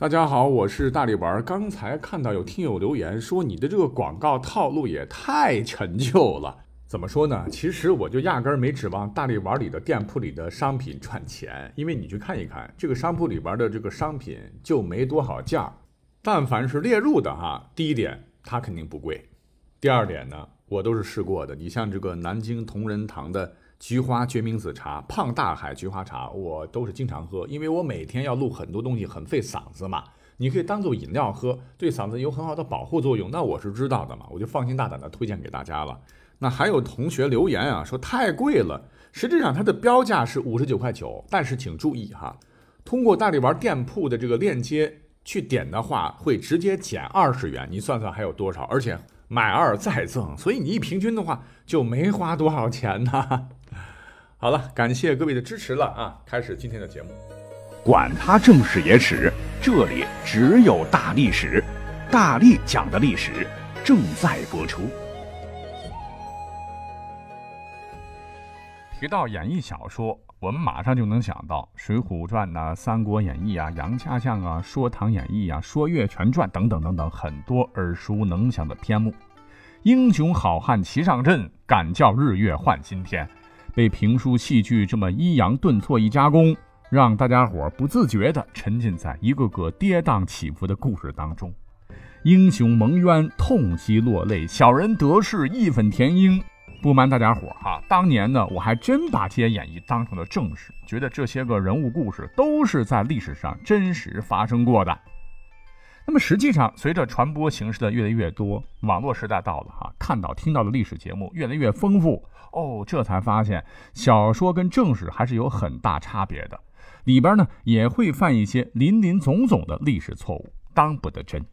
大家好，我是大力丸。刚才看到有听友留言说你的这个广告套路也太陈旧了。怎么说呢？其实我就压根儿没指望大力丸里的店铺里的商品赚钱，因为你去看一看这个商铺里边的这个商品就没多少件儿。但凡是列入的哈，第一点它肯定不贵，第二点呢，我都是试过的。你像这个南京同仁堂的。菊花决明子茶、胖大海菊花茶，我都是经常喝，因为我每天要录很多东西，很费嗓子嘛。你可以当做饮料喝，对嗓子有很好的保护作用。那我是知道的嘛，我就放心大胆的推荐给大家了。那还有同学留言啊，说太贵了。实际上它的标价是五十九块九，但是请注意哈，通过大力丸店铺的这个链接去点的话，会直接减二十元。你算算还有多少？而且买二再赠，所以你一平均的话就没花多少钱呢。好了，感谢各位的支持了啊！开始今天的节目，管他正史野史，这里只有大历史，大力讲的历史正在播出。提到演义小说，我们马上就能想到《水浒传》呐，《三国演义》啊，《杨家将》啊，《说唐演义》啊，《说岳全传》等等等等，很多耳熟能详的篇目。英雄好汉齐上阵，敢叫日月换新天。被评书戏剧这么抑扬顿挫一加工，让大家伙不自觉地沉浸在一个个跌宕起伏的故事当中，英雄蒙冤，痛惜落泪；小人得势，义愤填膺。不瞒大家伙哈，当年呢，我还真把这些演绎当成了正史，觉得这些个人物故事都是在历史上真实发生过的。那么实际上，随着传播形式的越来越多，网络时代到了哈，看到听到的历史节目越来越丰富。哦，这才发现小说跟正史还是有很大差别的，里边呢也会犯一些林林总总的历史错误，当不得真。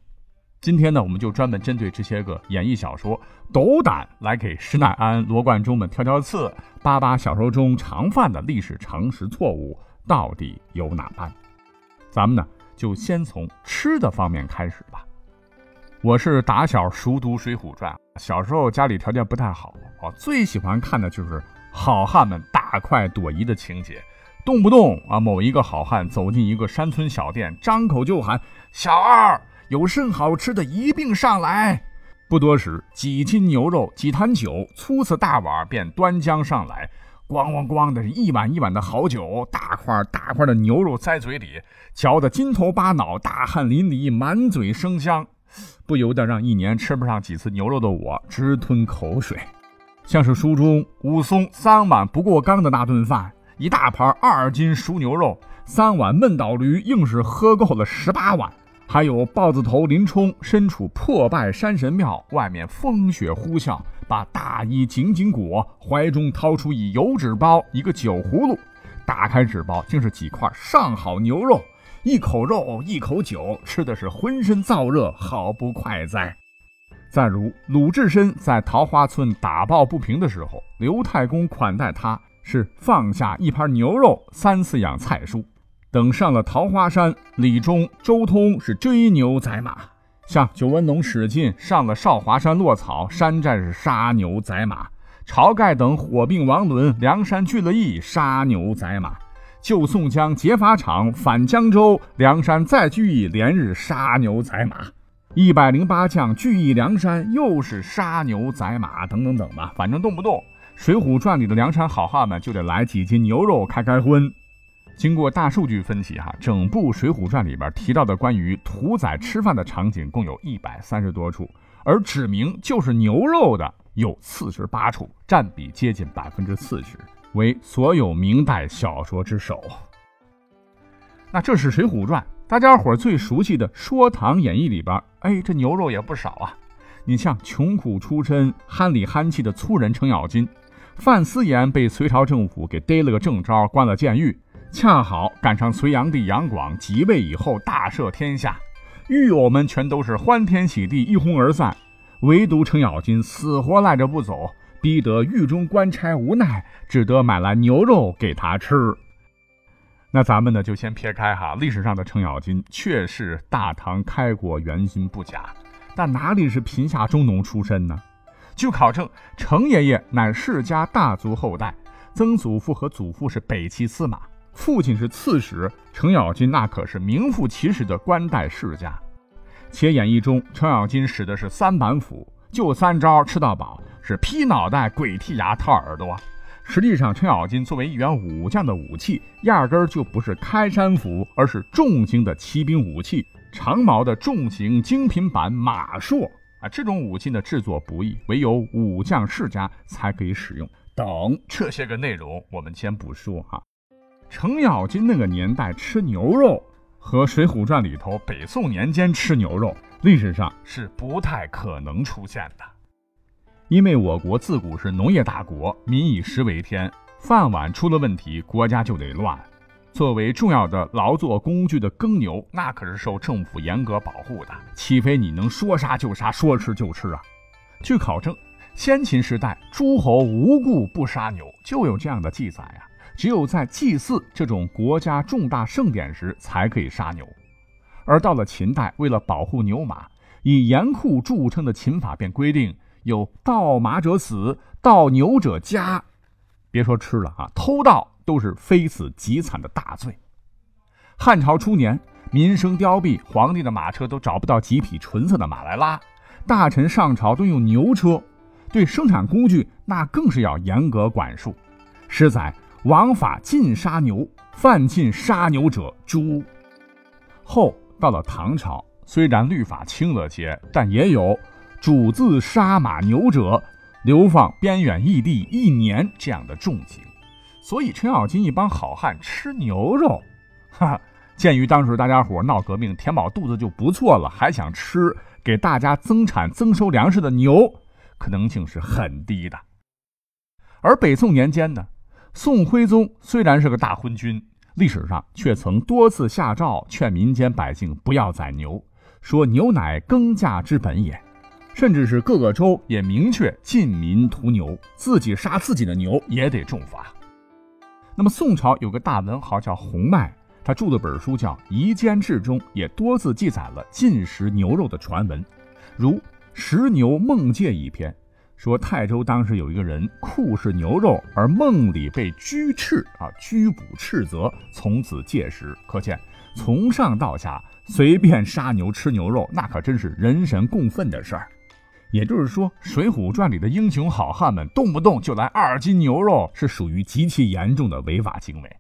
今天呢，我们就专门针对这些个演绎小说，斗胆来给施耐庵、罗贯中们挑挑刺，扒扒小说中常犯的历史常识错误到底有哪般。咱们呢，就先从吃的方面开始吧。我是打小熟读《水浒传》，小时候家里条件不太好，我最喜欢看的就是好汉们大快朵颐的情节。动不动啊，某一个好汉走进一个山村小店，张口就喊：“小二，有甚好吃的，一并上来。”不多时，几斤牛肉、几坛酒，粗瓷大碗便端将上来，咣咣咣的一碗一碗的好酒，大块大块的牛肉塞嘴里，嚼得金头巴脑，大汗淋漓，满嘴生香。不由得让一年吃不上几次牛肉的我直吞口水，像是书中武松三碗不过冈的那顿饭，一大盘二斤熟牛肉，三碗闷倒驴，硬是喝够了十八碗。还有豹子头林冲身处破败山神庙，外面风雪呼啸，把大衣紧紧裹，怀中掏出一油纸包，一个酒葫芦，打开纸包，竟是几块上好牛肉。一口肉，一口酒，吃的是浑身燥热，好不快哉！再如鲁智深在桃花村打抱不平的时候，刘太公款待他是放下一盘牛肉，三四样菜蔬。等上了桃花山，李忠、周通是追牛宰马；像九纹龙史进上了少华山落草，山寨是杀牛宰马；晁盖等火并王伦梁山聚了义，杀牛宰马。救宋江劫法场，反江州，梁山再聚义，连日杀牛宰马，一百零八将聚义梁山，又是杀牛宰马，等等等吧，反正动不动《水浒传》里的梁山好汉们就得来几斤牛肉开开荤。经过大数据分析，哈，整部《水浒传》里边提到的关于屠宰吃饭的场景共有一百三十多处，而指明就是牛肉的有四十八处，占比接近百分之四十。为所有明代小说之首。那这是《水浒传》，大家伙最熟悉的《说唐演义》里边，哎，这牛肉也不少啊。你像穷苦出身、憨里憨气的粗人程咬金，范思言被隋朝政府给逮了个正着，关了监狱，恰好赶上隋炀帝杨广即位以后大赦天下，狱友们全都是欢天喜地，一哄而散，唯独程咬金死活赖着不走。逼得狱中官差无奈，只得买来牛肉给他吃。那咱们呢，就先撇开哈，历史上的程咬金确是大唐开国元勋不假，但哪里是贫下中农出身呢？据考证，程爷爷乃世家大族后代，曾祖父和祖父是北齐司马，父亲是刺史程咬金，那可是名副其实的官带世家。且演义中，程咬金使的是三板斧，就三招吃到饱，是劈脑袋、鬼剔牙、掏耳朵。实际上，程咬金作为一员武将的武器，压根儿就不是开山斧，而是重型的骑兵武器——长矛的重型精品版马槊。啊，这种武器的制作不易，唯有武将世家才可以使用。等这些个内容，我们先不说哈。程咬金那个年代吃牛肉，和《水浒传》里头北宋年间吃牛肉，历史上是不太可能出现的。因为我国自古是农业大国，民以食为天，饭碗出了问题，国家就得乱。作为重要的劳作工具的耕牛，那可是受政府严格保护的，岂非你能说杀就杀，说吃就吃啊？据考证，先秦时代诸侯无故不杀牛，就有这样的记载啊。只有在祭祀这种国家重大盛典时，才可以杀牛。而到了秦代，为了保护牛马，以严酷著称的秦法便规定。有盗马者死，盗牛者家。别说吃了啊，偷盗都是非死即惨的大罪。汉朝初年，民生凋敝，皇帝的马车都找不到几匹纯色的马来拉，大臣上朝都用牛车，对生产工具那更是要严格管束。实载王法禁杀牛，犯禁杀牛者诛。后到了唐朝，虽然律法轻了些，但也有。主自杀马牛者，流放边远异地一年这样的重刑，所以程咬金一帮好汉吃牛肉，哈，鉴于当时大家伙闹革命填饱肚子就不错了，还想吃给大家增产增收粮食的牛，可能性是很低的。而北宋年间呢，宋徽宗虽然是个大昏君，历史上却曾多次下诏劝民间百姓不要宰牛，说牛乃耕稼之本也。甚至是各个州也明确禁民屠牛，自己杀自己的牛也得重罚。那么宋朝有个大文豪叫洪迈，他著的本书叫《夷坚志》中也多次记载了禁食牛肉的传闻，如《食牛梦戒》一篇，说泰州当时有一个人酷嗜牛肉，而梦里被拘斥啊，拘捕斥责，从此戒食。可见从上到下随便杀牛吃牛肉，那可真是人神共愤的事儿。也就是说，《水浒传》里的英雄好汉们动不动就来二斤牛肉，是属于极其严重的违法行为。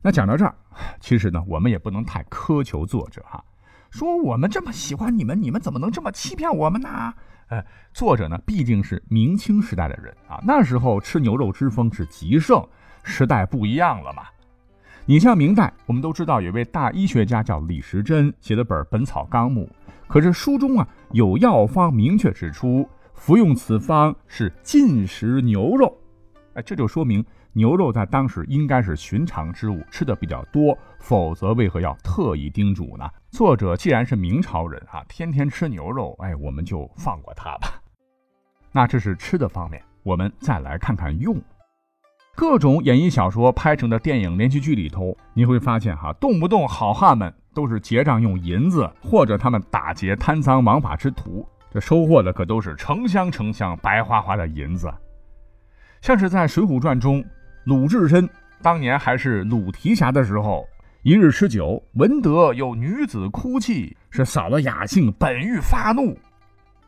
那讲到这儿，其实呢，我们也不能太苛求作者哈，说我们这么喜欢你们，你们怎么能这么欺骗我们呢？呃，作者呢毕竟是明清时代的人啊，那时候吃牛肉之风是极盛，时代不一样了嘛。你像明代，我们都知道有位大医学家叫李时珍，写的本《本草纲目》。可是书中啊有药方明确指出，服用此方是禁食牛肉，哎，这就说明牛肉在当时应该是寻常之物，吃的比较多，否则为何要特意叮嘱呢？作者既然是明朝人啊，天天吃牛肉，哎，我们就放过他吧。那这是吃的方面，我们再来看看用。各种演义小说拍成的电影连续剧里头，你会发现哈，动不动好汉们。都是结账用银子，或者他们打劫贪赃枉法之徒，这收获的可都是成箱成箱白花花的银子。像是在《水浒传》中，鲁智深当年还是鲁提辖的时候，一日吃酒，闻得有女子哭泣，是扫了雅兴，本欲发怒。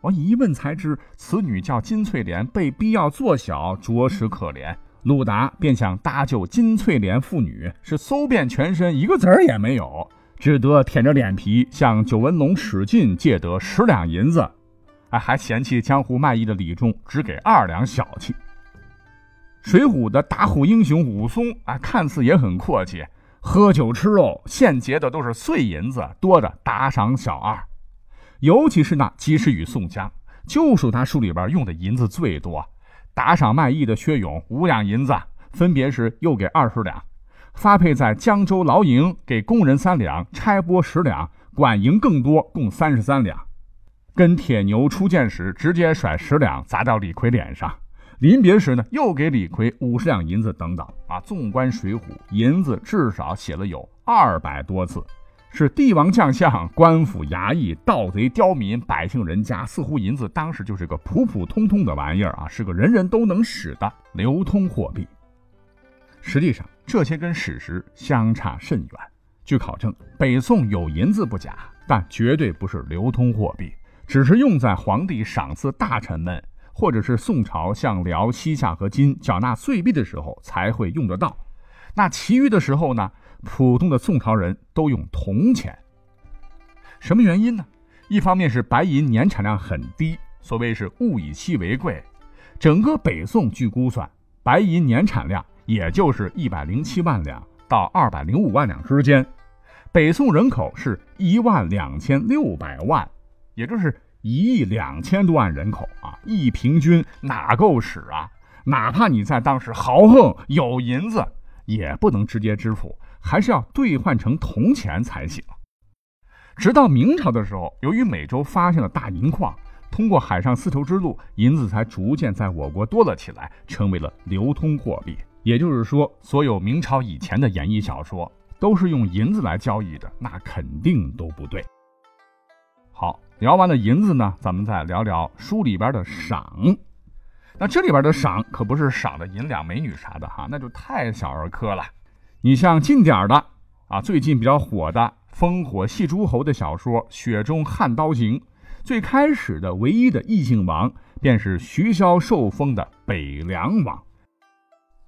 我一问才知，此女叫金翠莲，被逼要做小，着实可怜。鲁达便想搭救金翠莲父女，是搜遍全身，一个子儿也没有。只得舔着脸皮向九纹龙史进借得十两银子，哎，还嫌弃江湖卖艺的李忠只给二两小气。水浒的打虎英雄武松啊，看似也很阔气，喝酒吃肉，现结的都是碎银子，多的打赏小二。尤其是那及时雨宋江，就属他书里边用的银子最多，打赏卖艺的薛勇五两银子，分别是又给二十两。发配在江州牢营，给工人三两，差拨十两，管营更多，共三十三两。跟铁牛出见时，直接甩十两砸到李逵脸上。临别时呢，又给李逵五十两银子等等。啊，纵观《水浒》，银子至少写了有二百多次，是帝王将相、官府衙役、盗贼刁民、百姓人家，似乎银子当时就是个普普通通的玩意儿啊，是个人人都能使的流通货币。实际上，这些跟史实相差甚远。据考证，北宋有银子不假，但绝对不是流通货币，只是用在皇帝赏赐大臣们，或者是宋朝向辽、西夏和金缴纳岁币的时候才会用得到。那其余的时候呢，普通的宋朝人都用铜钱。什么原因呢？一方面是白银年产量很低，所谓是物以稀为贵。整个北宋据估算，白银年产量也就是一百零七万两到二百零五万两之间。北宋人口是一万两千六百万，也就是一亿两千多万人口啊！一平均哪够使啊？哪怕你在当时豪横有银子，也不能直接支付，还是要兑换成铜钱才行。直到明朝的时候，由于美洲发现了大银矿，通过海上丝绸之路，银子才逐渐在我国多了起来，成为了流通货币。也就是说，所有明朝以前的演义小说都是用银子来交易的，那肯定都不对。好，聊完了银子呢，咱们再聊聊书里边的赏。那这里边的赏可不是赏的银两、美女啥的哈，那就太小儿科了。你像近点的啊，最近比较火的。烽火戏诸侯的小说《雪中悍刀行》，最开始的唯一的异姓王便是徐骁受封的北凉王。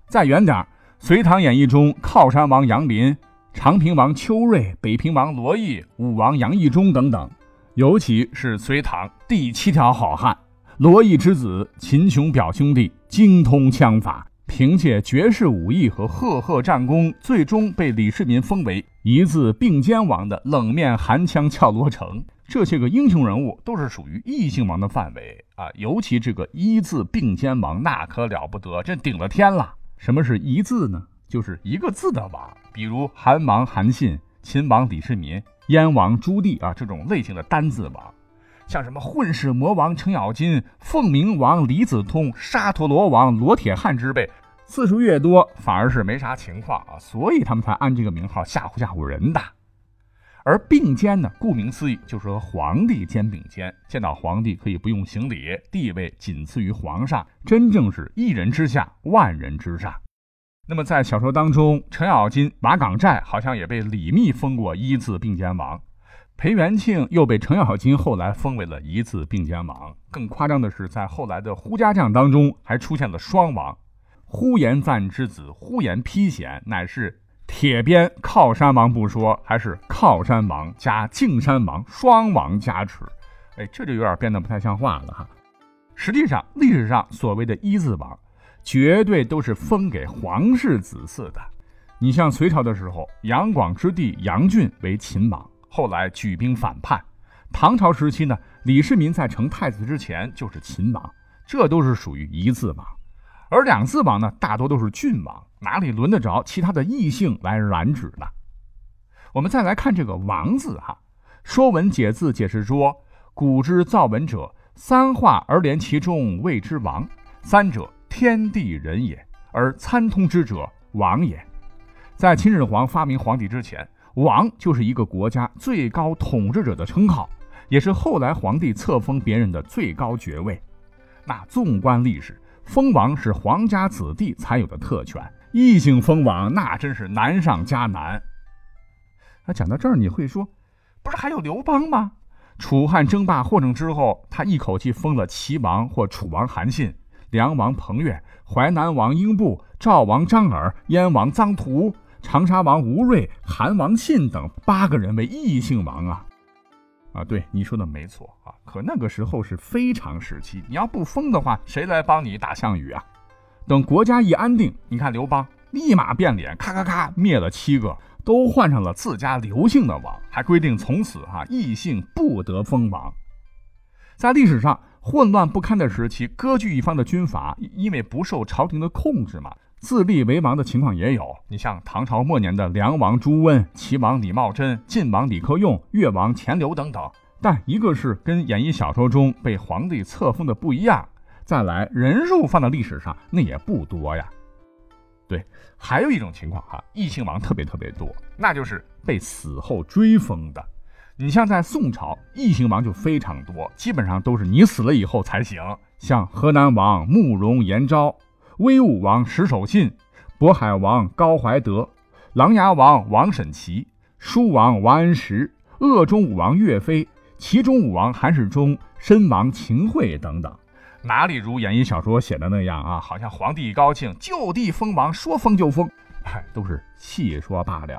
再远点，《隋唐演义》中靠山王杨林、长平王邱瑞、北平王罗毅、武王杨义忠等等，尤其是隋唐第七条好汉罗毅之子秦琼表兄弟，精通枪法。凭借绝世武艺和赫赫战功，最终被李世民封为一字并肩王的冷面寒枪俏罗成。这些个英雄人物都是属于异姓王的范围啊，尤其这个一字并肩王那可了不得，这顶了天了。什么是一字呢？就是一个字的王，比如韩王韩信、秦王李世民、燕王朱棣啊这种类型的单字王。像什么混世魔王程咬金、凤鸣王李子通、沙陀罗王罗铁汉之辈，次数越多，反而是没啥情况啊，所以他们才按这个名号吓唬吓唬人的。而并肩呢，顾名思义就是和皇帝肩并肩，见到皇帝可以不用行礼，地位仅次于皇上，真正是一人之下，万人之上。那么在小说当中，程咬金、马岗寨好像也被李密封过一字并肩王。裴元庆又被程咬金后来封为了一字并肩王。更夸张的是，在后来的呼家将当中，还出现了双王：呼延赞之子呼延丕显，乃是铁鞭靠山王不说，还是靠山王加敬山王双王加持。哎，这就有点变得不太像话了哈。实际上，历史上所谓的一字王，绝对都是封给皇室子嗣的。你像隋朝的时候，杨广之弟杨俊为秦王。后来举兵反叛，唐朝时期呢，李世民在成太子之前就是秦王，这都是属于一字王，而两字王呢，大多都是郡王，哪里轮得着其他的异姓来染指呢？我们再来看这个王字哈，《说文解字》解释说：“古之造文者，三画而连其中，谓之王。三者，天地人也，而参通之者，王也。”在秦始皇发明皇帝之前。王就是一个国家最高统治者的称号，也是后来皇帝册封别人的最高爵位。那纵观历史，封王是皇家子弟才有的特权，异姓封王那真是难上加难。那讲到这儿，你会说，不是还有刘邦吗？楚汉争霸获胜之后，他一口气封了齐王或楚王韩信、梁王彭越、淮南王英布、赵王张耳、燕王臧荼。长沙王吴瑞、韩王信等八个人为异姓王啊，啊，对你说的没错啊。可那个时候是非常时期，你要不封的话，谁来帮你打项羽啊？等国家一安定，你看刘邦立马变脸，咔咔咔灭了七个，都换上了自家刘姓的王，还规定从此哈异姓不得封王。在历史上混乱不堪的时期，割据一方的军阀因为不受朝廷的控制嘛。自立为王的情况也有，你像唐朝末年的梁王朱温、齐王李茂贞、晋王李克用、越王钱镠等等。但一个是跟演义小说中被皇帝册封的不一样，再来人数放到历史上那也不多呀。对，还有一种情况哈，异姓王特别特别多，那就是被死后追封的。你像在宋朝，异姓王就非常多，基本上都是你死了以后才行。像河南王慕容延昭。威武王石守信、渤海王高怀德、琅琊王王审琦、舒王王安石、鄂中武王岳飞、齐中武王韩世忠、申王秦桧等等。哪里如演义小说写的那样啊？好像皇帝一高兴就地封王，说封就封，哎，都是戏说罢了。